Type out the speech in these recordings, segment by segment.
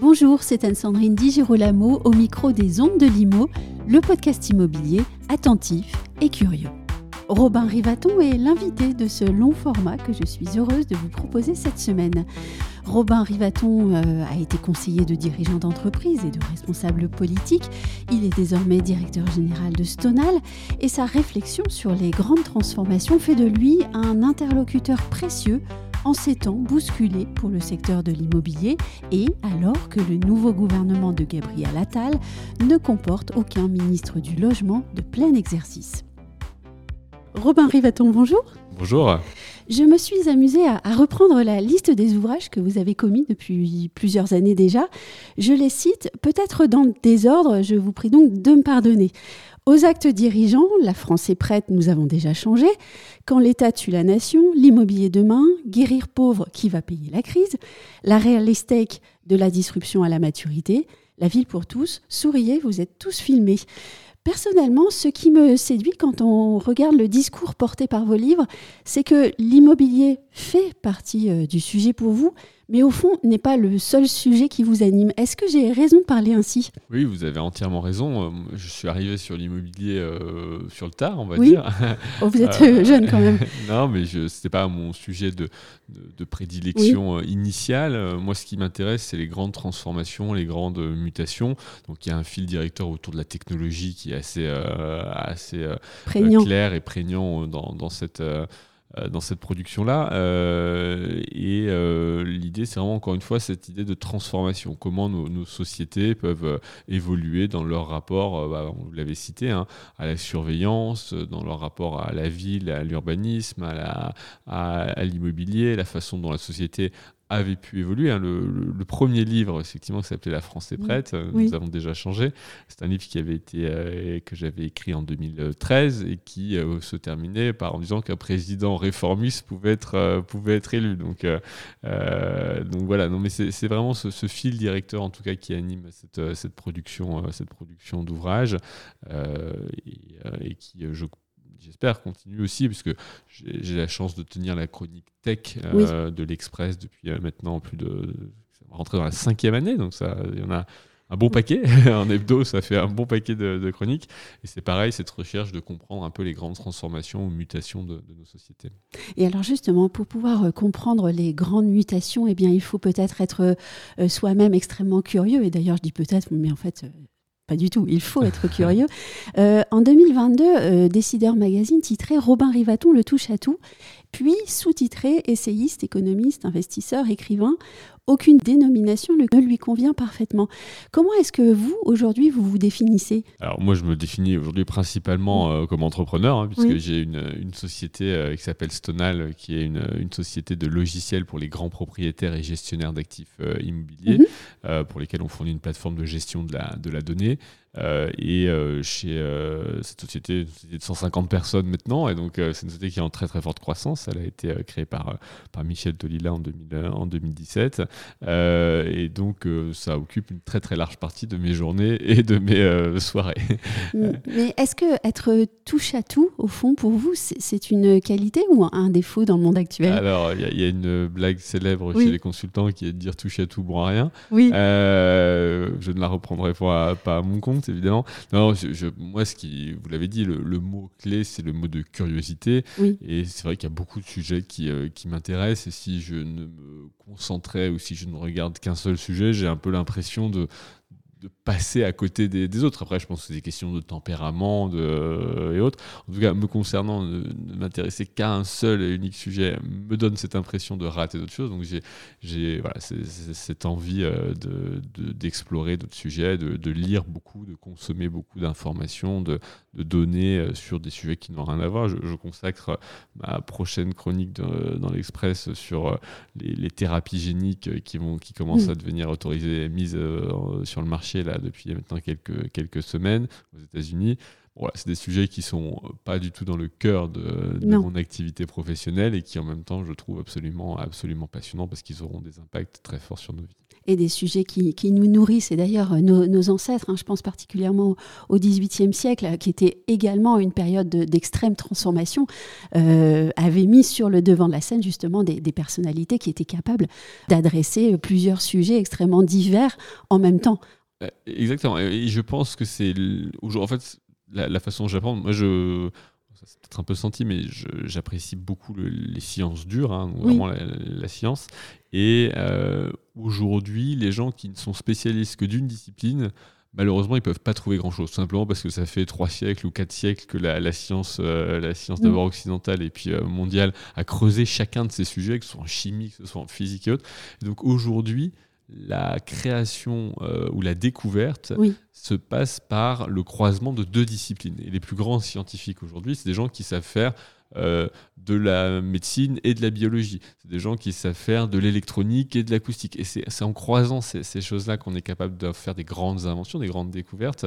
Bonjour, c'est Anne-Sandrine Di Girolamo au micro des Ondes de Limo, le podcast immobilier attentif et curieux. Robin Rivaton est l'invité de ce long format que je suis heureuse de vous proposer cette semaine. Robin Rivaton euh, a été conseiller de dirigeants d'entreprise et de responsables politiques. Il est désormais directeur général de Stonal et sa réflexion sur les grandes transformations fait de lui un interlocuteur précieux en ces temps bousculés pour le secteur de l'immobilier et alors que le nouveau gouvernement de Gabriel Attal ne comporte aucun ministre du logement de plein exercice. Robin Rivaton, bonjour. Bonjour. Je me suis amusée à, reprendre la liste des ouvrages que vous avez commis depuis plusieurs années déjà. Je les cite peut-être dans le désordre, je vous prie donc de me pardonner. Aux actes dirigeants, la France est prête, nous avons déjà changé. Quand l'État tue la nation, l'immobilier demain, guérir pauvre, qui va payer la crise, la real estate de la disruption à la maturité, la ville pour tous, souriez, vous êtes tous filmés. Personnellement, ce qui me séduit quand on regarde le discours porté par vos livres, c'est que l'immobilier fait partie euh, du sujet pour vous, mais au fond n'est pas le seul sujet qui vous anime. Est-ce que j'ai raison de parler ainsi? Oui, vous avez entièrement raison. Euh, je suis arrivé sur l'immobilier euh, sur le tard, on va oui. dire. Oh, vous êtes euh, jeune quand même. non, mais ce n'était pas mon sujet de, de, de prédilection Oui. initiale. Moi, ce qui m'intéresse, c'est les grandes transformations, les grandes mutations. Donc, il y a un fil directeur autour de la technologie qui est assez, euh, assez clair et prégnant dans, dans cette dans cette production-là. Euh, et euh, l'idée, c'est vraiment encore une fois cette idée de transformation. Comment nos, sociétés peuvent euh, évoluer dans leur rapport, euh, bah, vous l'avez cité, hein, à la surveillance, euh, dans leur rapport à la ville, à l'urbanisme, à l'immobilier, la façon dont la société avait pu évoluer. hein. Le, le- le premier livre, effectivement, qui s'appelait La France est prête, euh, Oui. nous avons déjà changé. C'est un livre qui avait été, euh, que j'avais écrit en 2013 et qui euh, se terminait par en disant qu'un président réformiste pouvait être, euh, pouvait être élu. Donc, donc voilà, non, mais c'est vraiment ce, ce fil directeur en tout cas qui anime cette, cette production, cette production d'ouvrages et, et qui, je J'espère continue aussi, puisque j'ai la chance de tenir la chronique tech euh, de l'Express depuis euh, maintenant plus de. Ça va rentrer dans la cinquième année, donc ça, il y en a un bon paquet. en hebdo, ça fait un bon paquet de, de chroniques. Et c'est pareil, cette recherche de comprendre un peu les grandes transformations ou mutations de, de nos sociétés. Et alors justement, pour pouvoir euh, comprendre les grandes mutations, eh bien, il faut peut-être être euh, soi-même extrêmement curieux. Et d'ailleurs, je dis peut-être, mais en fait, pas du tout. Il faut être curieux. Euh, en 2022, euh, Décideur Magazine titrait Robin Rivaton le touche à tout, puis sous-titré essayiste, économiste, investisseur, écrivain. Aucune dénomination ne lui convient parfaitement. Comment est-ce que vous, aujourd'hui, vous vous définissez? Alors moi, je me définis aujourd'hui principalement euh, comme entrepreneur, hein, puisque Oui. j'ai une, une société euh, qui s'appelle Stonal, qui est une, une société de logiciels pour les grands propriétaires et gestionnaires d'actifs euh, immobiliers, Mhm. pour lesquels on fournit une plateforme de gestion de la, de la donnée. Euh, et euh, chez euh, cette société, une société de 150 personnes maintenant, et donc c'est une société qui est en très très forte croissance. Elle a été créée par, par Michel Tolila en, 2000, euh, en 2017. Euh, et donc ça occupe une très très large partie de mes journées et de mes soirées. Mais est-ce que être touche à tout, au fond, pour vous, c'est une qualité ou un défaut dans le monde actuel? Alors, il y, a- il y a une blague célèbre Oui. chez les consultants qui est de dire touche à tout, bon à rien. Oui. Je ne la reprendrai pas, pas à mon compte, évidemment. Non, je, je- moi, ce qui, vous l'avez dit, le, le mot clé, c'est le mot de curiosité. Oui. Et c'est vrai qu'il y a beaucoup de sujets qui, euh, qui m'intéressent. Et si je ne me concentrais ou si je ne regarde qu'un seul sujet, j'ai un peu l'impression de de passer à côté des, des autres. Après, je pense que c'est des questions de tempérament de, et autres. En tout cas, me concernant, ne, ne m'intéresser qu'à un seul et unique sujet me donne cette impression de rater d'autres choses. Donc, j'ai, voilà, cette envie euh, de, de- d'explorer d'autres sujets, de, de lire beaucoup, de consommer beaucoup d'informations, de, de données euh, sur des sujets qui n'ont rien à voir. Je, je consacre ma prochaine chronique de- dans l'Express sur euh, les, les thérapies géniques euh, qui, vont, qui commencent Mm. à devenir autorisées et mises euh, sur le marché là, depuis maintenant quelques, quelques semaines aux États-Unis. Bon, Voilà, c'est des sujets qui sont pas du tout dans le cœur de, mon activité professionnelle et qui en même temps je trouve absolument, absolument passionnants parce qu'ils auront des impacts très forts sur nos vies. et des sujets qui, qui nous nourrissent. Et d'ailleurs, nos, nos, ancêtres, hein, je pense particulièrement au XVIIIe siècle, qui était également une période d'extrême transformation, euh, avaient mis sur le devant de la scène justement des, des personnalités qui étaient capables d'adresser plusieurs sujets extrêmement divers en même temps. Euh, exactement. Et je pense que c'est. En fait, la, la façon dont j'apprends, moi, je c'est peut-être un peu senti, mais j'apprécie beaucoup les sciences dures, hein, vraiment la, science. Et euh, aujourd'hui, les gens qui ne sont spécialistes que d'une discipline, malheureusement, ils ne peuvent pas trouver grand-chose, simplement parce que ça fait trois siècles ou quatre siècles que la, science, euh, la science d'abord mm. occidentale et puis euh, mondiale a creusé chacun de ces sujets, que ce soit en chimie, que ce soit en physique et autres. donc aujourd'hui, la création euh, ou la découverte se passe par le croisement de deux disciplines. Et les plus grands scientifiques aujourd'hui, c'est des gens qui savent faire euh, de la médecine et de la biologie. C'est des gens qui savent faire de l'électronique et de l'acoustique. Et c'est en croisant ces, choses-là qu'on est capable de faire des grandes inventions, des grandes découvertes.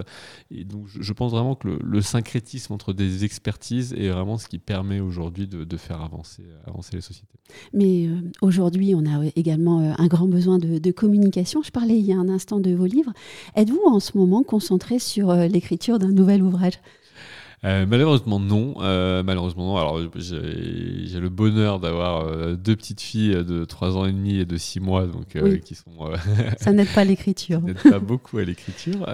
Et donc, je, pense vraiment que le, syncrétisme entre des expertises est vraiment ce qui permet aujourd'hui de, faire avancer, avancer les sociétés. Mais euh, aujourd'hui, on a également euh, un grand besoin de, de, communication. Je parlais il y a un instant de vos livres. Êtes-vous en ce moment concentré sur l'écriture d'un nouvel ouvrage? Euh, malheureusement non, euh, malheureusement non. Alors j'ai le bonheur d'avoir euh, deux petites filles de 3 ans et demi et de 6 mois, donc qui sont. ça n'aide pas à l'écriture. ça n'aide pas beaucoup à l'écriture,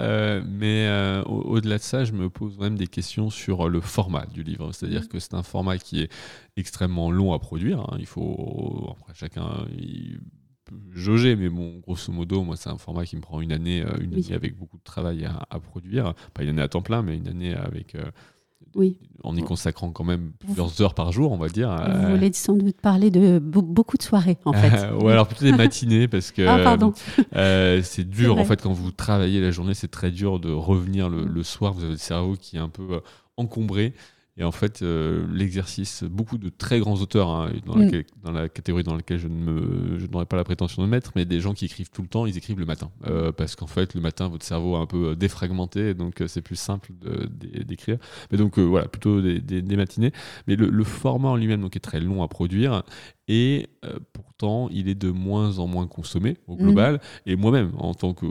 mais au-delà de ça, je me pose même des questions sur le format du livre. C'est-à-dire mm. que c'est un format qui est extrêmement long à produire. Hein. Il faut après chacun. Il, jauger, mais bon, grosso modo, moi, c'est un format qui me prend une année, une année avec beaucoup de travail à, à, produire. Pas une année à temps plein, mais une année avec oui. En y consacrant quand même plusieurs heures par jour, on va dire. Vous euh, voulez sans doute parler de beaucoup de soirées, en fait. Ou alors plutôt des matinées, parce que ah, euh, c'est dur, en fait, quand vous travaillez la journée, c'est très dur de revenir le, le, soir. Vous avez le cerveau qui est un peu euh, encombré. Et en fait, euh, l'exercice, beaucoup de très grands auteurs, hein, dans, la, mm. dans, la, catégorie dans laquelle je n'aurais pas la prétention de mettre, mais des gens qui écrivent tout le temps, ils écrivent le matin. Euh, parce qu'en fait, le matin, votre cerveau est un peu euh, défragmenté, donc c'est plus simple d'écrire. Mais donc voilà, plutôt des, des, matinées. Mais le, le format en lui-même donc, est très long à produire et euh, pourtant il est de moins en moins consommé au global. Mhm. Et moi-même, en tant que,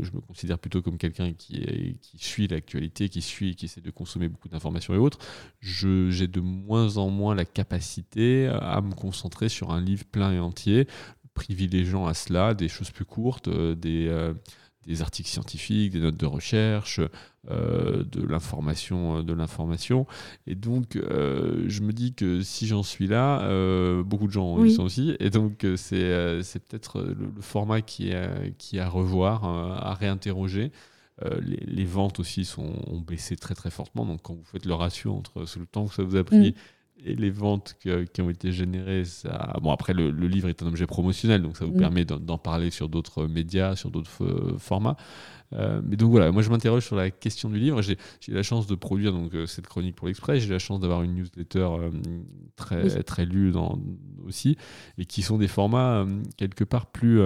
je me considère plutôt comme quelqu'un qui, qui suit l'actualité, qui suit, qui essaie de consommer beaucoup d'informations et autres, j'ai de moins en moins la capacité à me concentrer sur un livre plein et entier, privilégiant à cela des choses plus courtes, euh, des euh, des articles scientifiques, des notes de recherche, euh, de l'information, euh, de l'information. Et donc, euh, je me dis que si j'en suis là, beaucoup de gens y sont aussi. Et donc, c'est, peut-être le, format qui est, qui à revoir, à réinterroger. Les, ventes aussi sont, ont baissé très très fortement. Donc, quand vous faites le ratio entre le temps que ça vous a pris et les ventes qui ont été générées, ça... bon après le, livre est un objet promotionnel, donc ça vous mm. permet d'en parler sur d'autres médias, sur d'autres euh, formats. Euh, mais donc voilà, moi je m'interroge sur la question du livre. J'ai la chance de produire donc euh, cette chronique pour l'Express. J'ai la chance d'avoir une newsletter très très lue dans, aussi, et qui sont des formats quelque part plus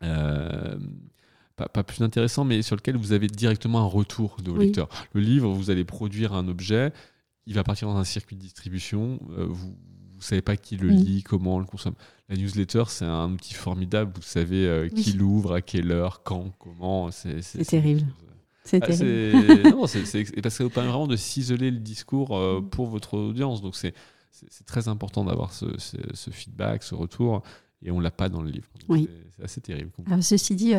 pas, pas, plus intéressants, mais sur lequel vous avez directement un retour de vos lecteurs. Le livre, vous allez produire un objet il va partir dans un circuit de distribution. Euh, vous ne savez pas qui le mm. lit, comment on le consomme. La newsletter, c'est un outil formidable. Vous savez euh, qui l'ouvre, à quelle heure, quand, comment. C'est terrible. C'est ah, terrible. non, c'est parce que ça vous permet vraiment de ciseler le discours euh, mm. pour votre audience. Donc c'est très important d'avoir ce, ce, feedback, ce retour et on l'a pas dans le livre. Oui. C'est assez terrible. ceci dit,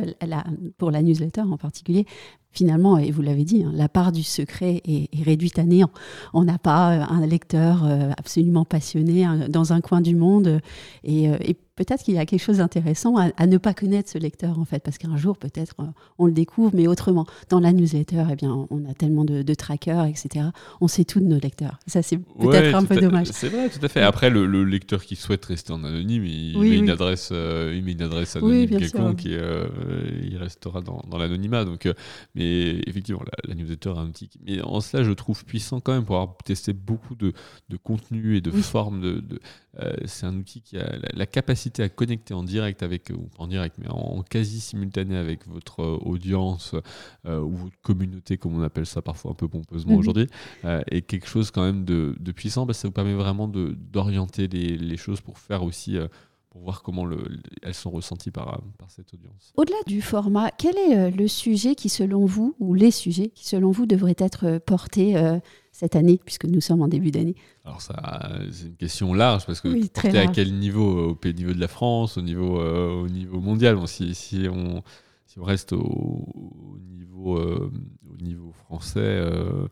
pour la newsletter en particulier, finalement, et vous l'avez dit, hein, la part du secret est, réduite à néant. On n'a pas euh, un lecteur euh, absolument passionné dans un coin du monde euh, et peut-être qu'il y a quelque chose d'intéressant à, ne pas connaître ce lecteur, en fait, parce qu'un jour, peut-être, euh, on le découvre, mais autrement. Dans la newsletter, eh bien, on a tellement de, trackers, etc. On sait tout de nos lecteurs. Ça, c'est peut-être un peu dommage. C'est vrai, tout à fait. Après, le, lecteur qui souhaite rester en anonyme, il, met, Une adresse, euh, il met une adresse anonyme quelconque et euh, il restera dans, l'anonymat. Donc, mais effectivement, la, newsletter est un outil. Mais en cela, je trouve puissant quand même pour avoir testé beaucoup de, de contenu et de formes. De, c'est un outil qui a la capacité à connecter en direct avec, ou en direct, mais en, quasi simultané avec votre euh, audience euh, ou votre communauté, comme on appelle ça parfois un peu pompeusement mhm. aujourd'hui, euh, est quelque chose quand même de, puissant, parce que ça vous permet vraiment d'orienter les, les, choses pour faire aussi pour voir comment le, elles sont ressenties par, par cette audience. Au-delà du format, quel est le sujet qui, selon vous, ou les sujets qui, selon vous, devraient être portés cette année, puisque nous sommes en début d'année? Alors ça, c'est une question large, parce que porter à quel niveau? Au niveau de la France, au niveau, au niveau mondial. Bon, si, si, on, si on reste au, niveau, au niveau français, euh,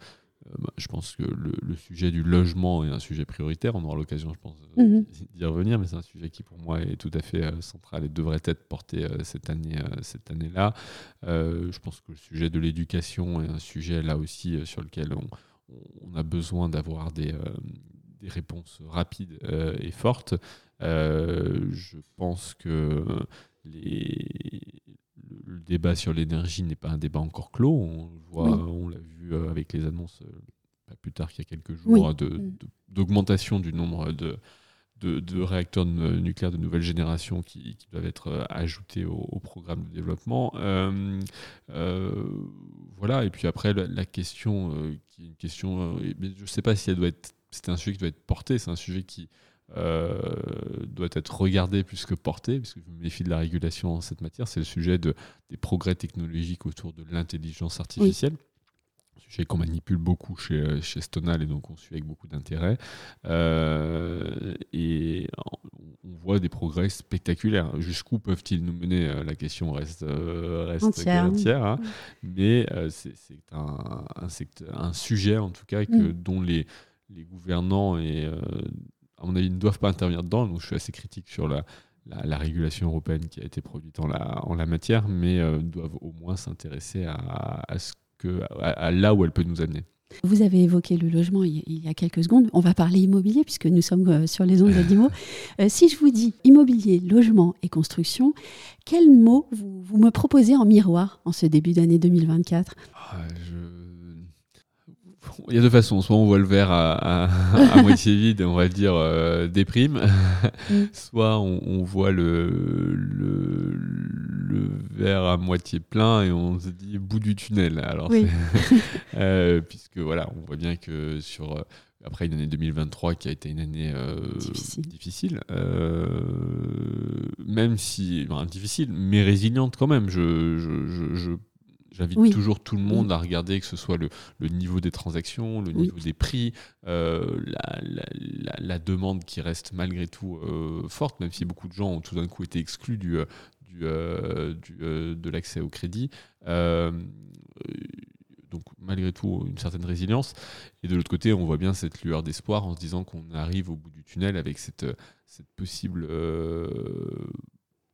bah, je pense que le, sujet du logement est un sujet prioritaire. On aura l'occasion, je pense, mhm. d'y revenir, mais c'est un sujet qui, pour moi, est tout à fait euh, central et devrait être porté euh, cette année, cette année-là. je pense que le sujet de l'éducation est un sujet là aussi sur lequel on, a besoin d'avoir des, des, réponses rapides et fortes. je pense que les, le débat sur l'énergie n'est pas un débat encore clos. On, on l'a vu euh, avec les annonces, euh, pas plus tard qu'il y a quelques jours, mm. d'augmentation du nombre de, de, réacteurs nucléaires de nouvelle génération qui, doivent être euh, ajoutés au, programme de développement. voilà, et puis après, la, question, qui est une question, je ne sais pas si elle doit être, c'est un sujet qui doit être porté, c'est un sujet qui doit être regardé plus que porté, puisque je me méfie de la régulation en cette matière, c'est le sujet de, des progrès technologiques autour de l'intelligence artificielle. sujet qu'on manipule beaucoup chez, chez Stonal et donc on suit avec beaucoup d'intérêt. Euh, et on voit des progrès spectaculaires. Jusqu'où peuvent-ils nous mener? Euh, La question reste, reste entière. Hein. Mais c'est un, un, sujet, en tout cas, que, mm. dont les, les gouvernants et à mon avis, ne doivent pas intervenir dedans. Donc, je suis assez critique sur la, la, régulation européenne qui a été produite en la, en la matière, mais euh, doivent au moins s'intéresser à, ce que, à, là où elle peut nous amener. Vous avez évoqué le logement il y a quelques secondes. On va parler immobilier puisque nous sommes euh, sur les ondes d'Imo. Euh, si je vous dis immobilier, logement et construction, quels mots vous, vous me proposez en miroir en ce début d'année 2024 ah, je il y a deux façons. Soit on voit le verre à, à, moitié vide et on va dire euh, déprime. Mm. Soit on, voit le, le, le, verre à moitié plein et on se dit bout du tunnel. Alors, euh, puisque voilà, on voit bien que sur euh, après une année 2023 qui a été une année difficile, difficile même si difficile, mais résiliente quand même. Je, je, je J'invite toujours tout le monde à regarder que ce soit le, niveau des transactions, le niveau des prix, euh, la, demande qui reste malgré tout euh, forte, même si beaucoup de gens ont tout d'un coup été exclus du, euh, du, de l'accès au crédit. donc malgré tout une certaine résilience. Et de l'autre côté, on voit bien cette lueur d'espoir en se disant qu'on arrive au bout du tunnel avec cette, cette possible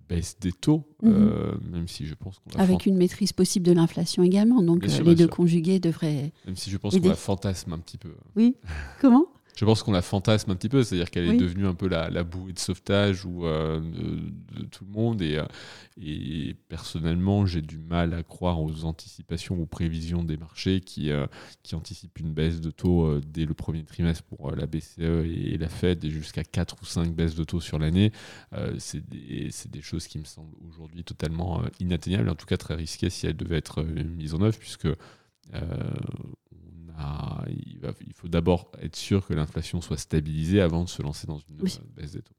baisse des taux, mhm. euh, même si je pense qu'on Avec une maîtrise possible de l'inflation également, donc euh, les deux conjugués devraient. Même si je pense qu'on la fantasme un petit peu. Oui. Comment? Je pense qu'on la fantasme un petit peu, c'est-à-dire qu'elle est devenue un peu la, la, bouée de sauvetage ou, euh, de, tout le monde. Et, euh, et personnellement, j'ai du mal à croire aux anticipations, aux prévisions des marchés qui, euh, qui anticipent une baisse de taux dès le premier trimestre pour la BCE et, la Fed et jusqu'à 4 ou 5 baisses de taux sur l'année. c'est des, des, choses qui me semblent aujourd'hui totalement inatteignables, en tout cas très risquées si elles devaient être mises en œuvre, puisque il, faut d'abord être sûr que l'inflation soit stabilisée avant de se lancer dans une baisse des taux.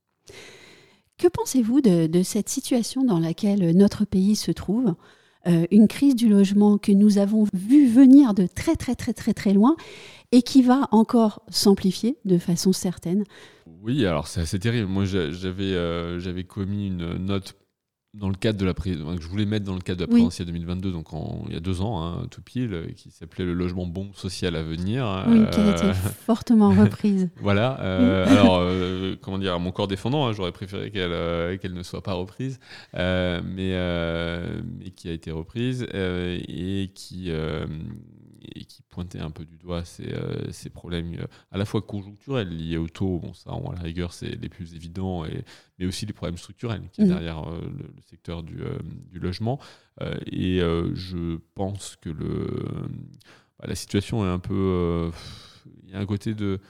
Que pensez-vous de, cette situation dans laquelle notre pays se trouve? Euh, Une crise du logement que nous avons vu venir de très très très très très loin et qui va encore s'amplifier de façon certaine? Oui, alors c'est assez terrible. Moi, j'avais euh, j'avais commis une note dans le cadre de la que je voulais mettre dans le cadre de la présidentielle 2022, donc il y a deux ans, hein, tout pile, euh, qui s'appelait le logement bombe social à venir. Oui, qui a été euh, fortement reprise. voilà. Euh, alors, comment dire, à mon corps défendant, hein, j'aurais préféré qu'elle qu'elle ne soit pas reprise, mais, mais qui a été reprise et qui et qui pointait un peu du doigt ces, euh, ces problèmes euh, à la fois conjoncturels liés au taux, bon ça à la rigueur c'est les plus évidents, et, mais aussi les problèmes structurels qui est mmh. derrière euh, le, secteur du, du logement. et je pense que le, bah, la situation est un peu... Il y a un côté de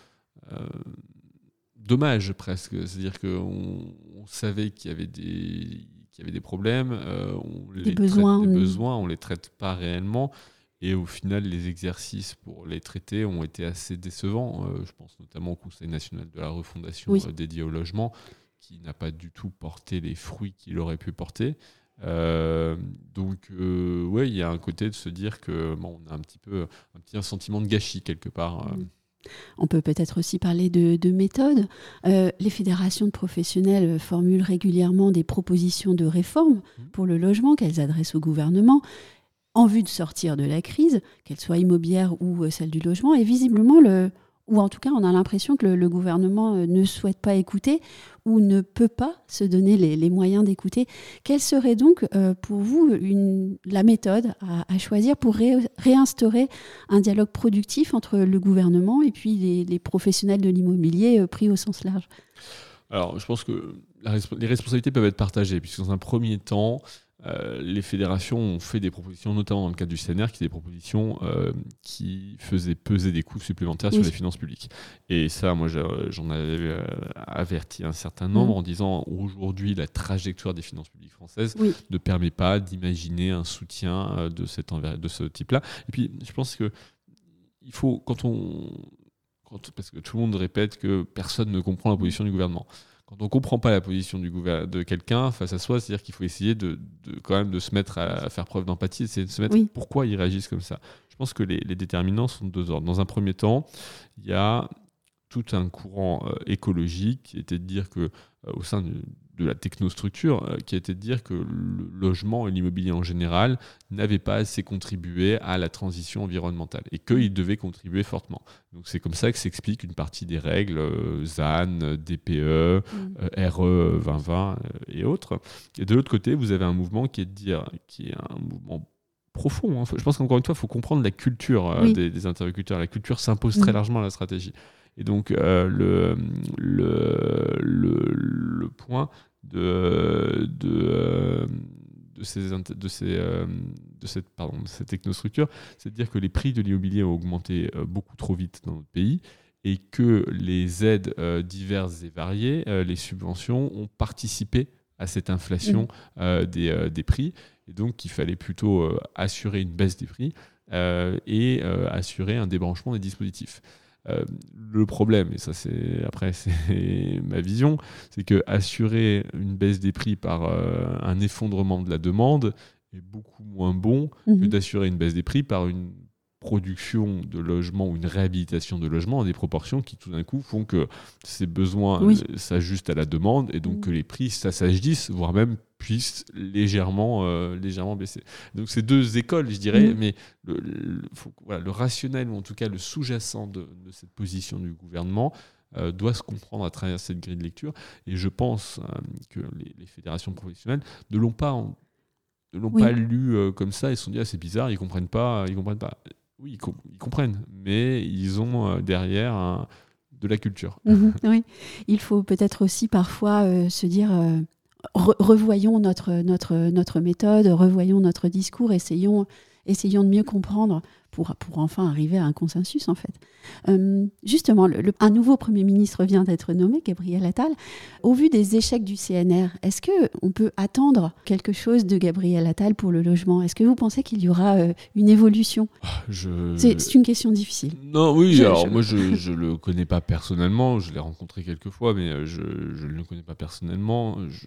dommage presque. C'est-à-dire qu'on on savait qu'il y avait des, qu'il y avait des problèmes, on les besoins, traite, des besoins, on les traite pas réellement. Et au final, les exercices pour les traiter ont été assez décevants. Euh, je pense notamment au Conseil national de la refondation euh, dédié au logement, qui n'a pas du tout porté les fruits qu'il aurait pu porter. Euh, donc, euh, ouais, il y a un côté de se dire que bon, on a un petit peu un petit sentiment de gâchis quelque part. Mm. On peut peut-être aussi parler de, de méthode. les fédérations de professionnels formulent régulièrement des propositions de réforme mm. pour le logement qu'elles adressent au gouvernement en vue de sortir de la crise, qu'elle soit immobilière ou celle du logement. Et visiblement, le, ou en tout cas on a l'impression que le, gouvernement euh, ne souhaite pas écouter ou ne peut pas se donner les, moyens d'écouter. Quelle serait donc euh, pour vous la méthode à, choisir pour réinstaurer un dialogue productif entre le gouvernement et puis les, professionnels de l'immobilier euh, pris au sens large? Alors je pense que les responsabilités peuvent être partagées, puisque dans un premier temps, euh, les fédérations ont fait des propositions, notamment dans le cadre du CNR, qui des propositions euh, qui faisaient peser des coûts supplémentaires sur les finances publiques. Et ça, moi, j'en avais euh, averti un certain nombre mm. en disant aujourd'hui, la trajectoire des finances publiques françaises ne permet pas d'imaginer un soutien de, cet de ce type-là. Et puis, je pense que il faut, quand on. parce que tout le monde répète que personne ne comprend la position du gouvernement quand on comprend pas la position du de quelqu'un face à soi, c'est-à-dire qu'il faut essayer de, quand même de se mettre à, faire preuve d'empathie, de se mettre pourquoi ils réagissent comme ça. Je pense que les, déterminants sont de deux ordres. Dans un premier temps, il y a tout un courant euh, écologique qui était de dire que euh, au sein du, de la technostructure, euh, qui était de dire que le logement et l'immobilier en général n'avaient pas assez contribué à la transition environnementale et qu'ils devaient contribuer fortement. Donc c'est comme ça que s'explique une partie des règles euh, ZAN, DPE. RE 2020 et autres. Et de l'autre côté, vous avez un mouvement qui est de dire, qui est un mouvement profond. Hein. Je pense qu'encore une fois, il faut comprendre la culture euh, des, interlocuteurs. La culture s'impose très mm. largement à la stratégie. Et donc, le, le, le, point de, de, de ces, de ces, de cette, pardon, de cette technostructure, c'est de dire que les prix de l'immobilier ont augmenté beaucoup trop vite dans notre pays et que les aides diverses et variées, les subventions, ont participé à cette inflation mmh. des, des, prix. Et donc, il fallait plutôt assurer une baisse des prix et assurer un débranchement des dispositifs. Euh, le problème, et ça c'est après c'est ma vision, c'est que assurer une baisse des prix par euh, un effondrement de la demande est beaucoup moins bon que mhm. d'assurer une baisse des prix par une production de logement ou une réhabilitation de logement à des proportions qui tout d'un coup font que ces besoins euh, s'ajustent à la demande et donc mm. que les prix s'assagissent, voire même puissent légèrement, euh, légèrement baisser. Donc c'est deux écoles, je dirais, mm. mais le, rationnel, ou en tout cas le sous-jacent de, cette position du gouvernement, euh, doit se comprendre à travers cette grille de lecture. Et je pense que les, fédérations professionnelles ne l'ont pas, ne l'ont pas lu comme ça. Ils se sont dit ah, c'est bizarre, ils comprennent pas, ils comprennent pas. Oui, ils, comprennent, mais ils ont euh, derrière de la culture. Mhm, oui, il faut peut-être aussi parfois euh, se dire euh, revoyons notre, notre, notre méthode, revoyons notre discours, essayons, essayons de mieux comprendre pour, pour enfin arriver à un consensus en fait. Euh, justement, le, un nouveau Premier ministre vient d'être nommé, Gabriel Attal. Au vu des échecs du CNR, est-ce qu'on peut attendre quelque chose de Gabriel Attal pour le logement? Est-ce que vous pensez qu'il y aura euh, une évolution? Ah, C'est une question difficile. Non, oui, alors moi je ne le connais pas personnellement, je l'ai rencontré quelques fois, mais euh, je ne le connais pas personnellement. Je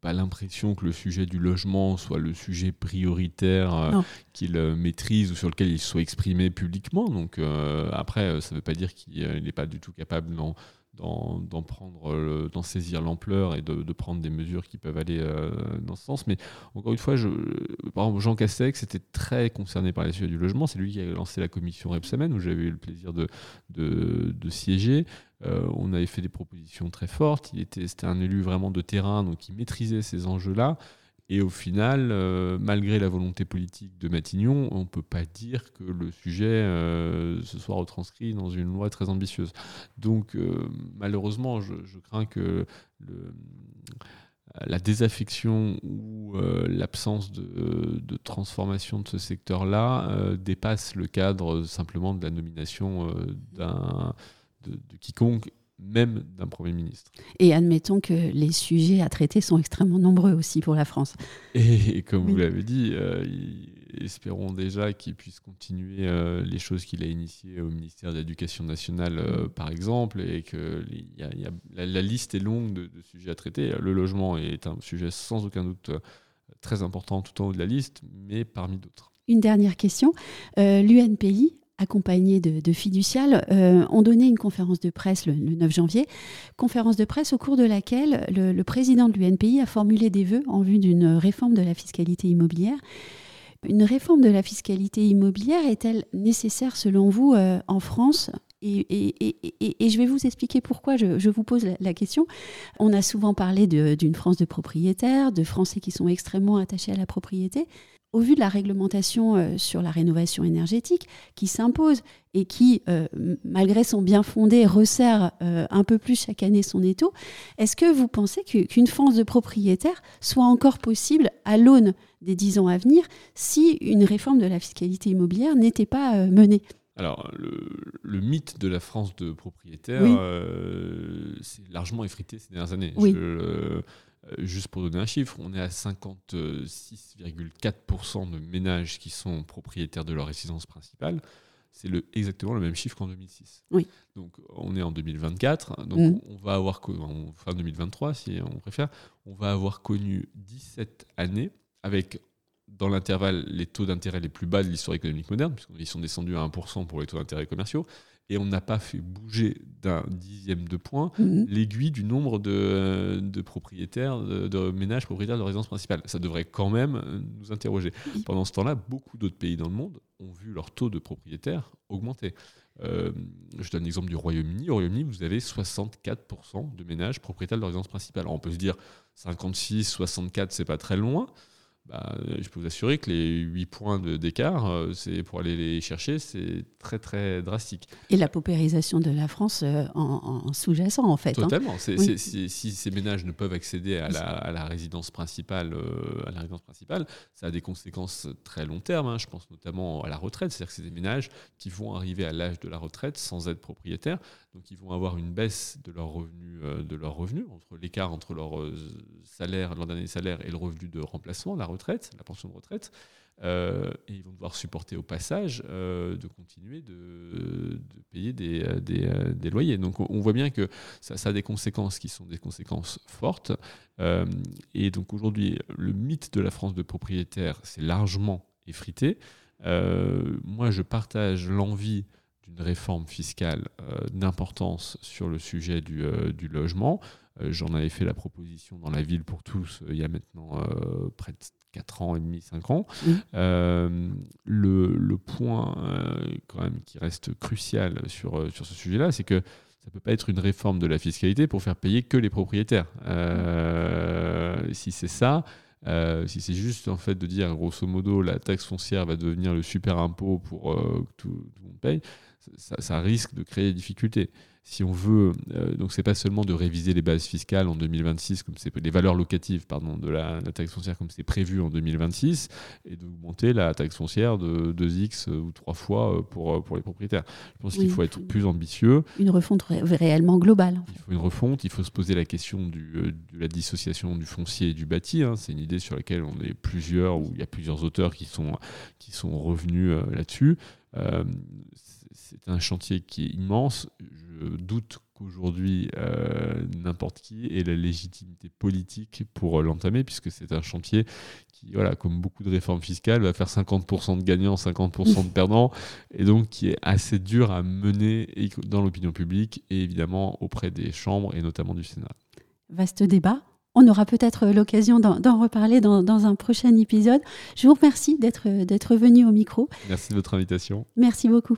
pas l'impression que le sujet du logement soit le sujet prioritaire euh, qu'il euh, maîtrise ou sur lequel il soit exprimé publiquement. Donc euh, après, ça ne veut pas dire qu'il n'est pas du tout capable d'en d'en saisir l'ampleur et de, prendre des mesures qui peuvent aller dans ce sens. Mais encore une fois, par exemple, Jean Castex était très concerné par les sujets du logement. C'est lui qui a lancé la commission Repsamen où j'avais eu le plaisir de siéger. Euh, on avait fait des propositions très fortes. Il était, c'était un élu vraiment de terrain, donc il maîtrisait ces enjeux-là. Et au final, euh, malgré la volonté politique de Matignon, on ne peut pas dire que le sujet euh, se soit retranscrit dans une loi très ambitieuse. Donc, malheureusement, je, crains que la désaffection ou l'absence de, de, transformation de ce secteur-là dépasse le cadre simplement de la nomination d'un de, quiconque, même d'un Premier ministre. Et admettons que les sujets à traiter sont extrêmement nombreux aussi pour la France. Et, comme vous l'avez dit, euh, espérons déjà qu'il puisse continuer les choses qu'il a initiées au ministère de l'Éducation nationale, par exemple, et que la, liste est longue de, de, sujets à traiter. Le logement est un sujet sans aucun doute très important tout en haut de la liste, mais parmi d'autres. Une dernière question. L'UNPI accompagnés de, de fiduciales, euh, ont donné une conférence de presse le, 9 janvier, conférence de presse au cours de laquelle le, président de l'UNPI a formulé des vœux en vue d'une réforme de la fiscalité immobilière. Une réforme de la fiscalité immobilière est-elle nécessaire selon vous euh, en France? Et, je vais vous expliquer pourquoi je, vous pose la, question. On a souvent parlé d'une France de propriétaires, de Français qui sont extrêmement attachés à la propriété au vu de la réglementation euh, sur la rénovation énergétique qui s'impose et qui, euh, malgré son bien fondé, resserre euh, un peu plus chaque année son étau, est-ce que vous pensez qu'une France de propriétaires soit encore possible à l'aune des dix ans à venir si une réforme de la fiscalité immobilière n'était pas menée? Alors, le, mythe de la France de propriétaires, c'est largement effrité ces dernières années. Oui. Juste pour donner un chiffre, on est à 56,4% de ménages qui sont propriétaires de leur résidence principale. C'est le, exactement le même chiffre qu'en 2006. Oui. Donc on est en 2024, donc mm. on va avoir, en fin 2023 si on préfère, on va avoir connu 17 années avec dans l'intervalle les taux d'intérêt les plus bas de l'histoire économique moderne, puisqu'ils sont descendus à 1% pour les taux d'intérêt commerciaux, et on n'a pas fait bouger d'un dixième de point mhm. l'aiguille du nombre de, propriétaires, de, ménages propriétaires de résidence principale. Ça devrait quand même nous interroger. Pendant ce temps-là, beaucoup d'autres pays dans le monde ont vu leur taux de propriétaires augmenter. Euh, je donne l'exemple du Royaume-Uni. Au Royaume-Uni, vous avez 64% de ménages propriétaires de résidence principale. Alors on peut se dire 56, 64, c'est pas très loin. Bah, je peux vous assurer que les 8 points d'écart, euh, c'est pour aller les chercher, c'est très très drastique. Et la paupérisation de la France euh, en, sous-jacent en fait. Hein. Totalement. si ces ménages ne peuvent accéder à la, résidence principale, euh, à la résidence principale, ça a des conséquences très long terme. Hein. Je pense notamment à la retraite, c'est-à-dire que c'est des ménages qui vont arriver à l'âge de la retraite sans être propriétaires, donc ils vont avoir une baisse de leurs revenus, de leurs revenus entre l'écart entre leur salaire, leur dernier salaire et le revenu de remplacement, la retraite, la pension de retraite. Euh, et ils vont devoir supporter au passage euh, de continuer de, payer des, des, des, loyers. Donc on, voit bien que ça, a des conséquences qui sont des conséquences fortes. Euh, et donc aujourd'hui, le mythe de la France de propriétaire, c'est largement effrité. moi, je partage l'envie d'une réforme fiscale d'importance sur le sujet du, du logement. J'en avais fait la proposition dans la ville pour tous il y a maintenant près de 4 ans et demi, 5 ans. Euh, le, le, point euh, quand même qui reste crucial sur, euh, sur ce sujet-là, c'est que ça ne peut pas être une réforme de la fiscalité pour faire payer que les propriétaires. si c'est ça, si c'est juste en fait de dire grosso modo la taxe foncière va devenir le super impôt pour que tout, le monde paye, ça, ça, risque de créer des difficultés si on veut, euh, donc c'est pas seulement de réviser les bases fiscales en 2026, comme c'est les valeurs locatives pardon, de la, taxe foncière comme c'est prévu en 2026, et d'augmenter la taxe foncière de 2x ou 3 fois euh, pour, euh, pour les propriétaires. Je pense qu'il faut être plus ambitieux. Une refonte réellement globale. Il faut une refonte, il faut se poser la question du, de la dissociation du foncier et du bâti. Hein. C'est une idée sur laquelle on est plusieurs, ou il y a plusieurs auteurs qui sont, qui sont revenus là-dessus. C'est un chantier qui est immense doute qu'aujourd'hui euh, n'importe qui ait la légitimité politique pour euh, l'entamer, puisque c'est un chantier qui, voilà, comme beaucoup de réformes fiscales, va faire 50% de gagnants, 50% de perdants, et donc qui est assez dur à mener dans l'opinion publique et évidemment auprès des chambres et notamment du Sénat. Vaste débat. On aura peut-être l'occasion d'en reparler dans, dans, un prochain épisode. Je vous remercie d'être venu au micro. Merci de votre invitation. Merci beaucoup.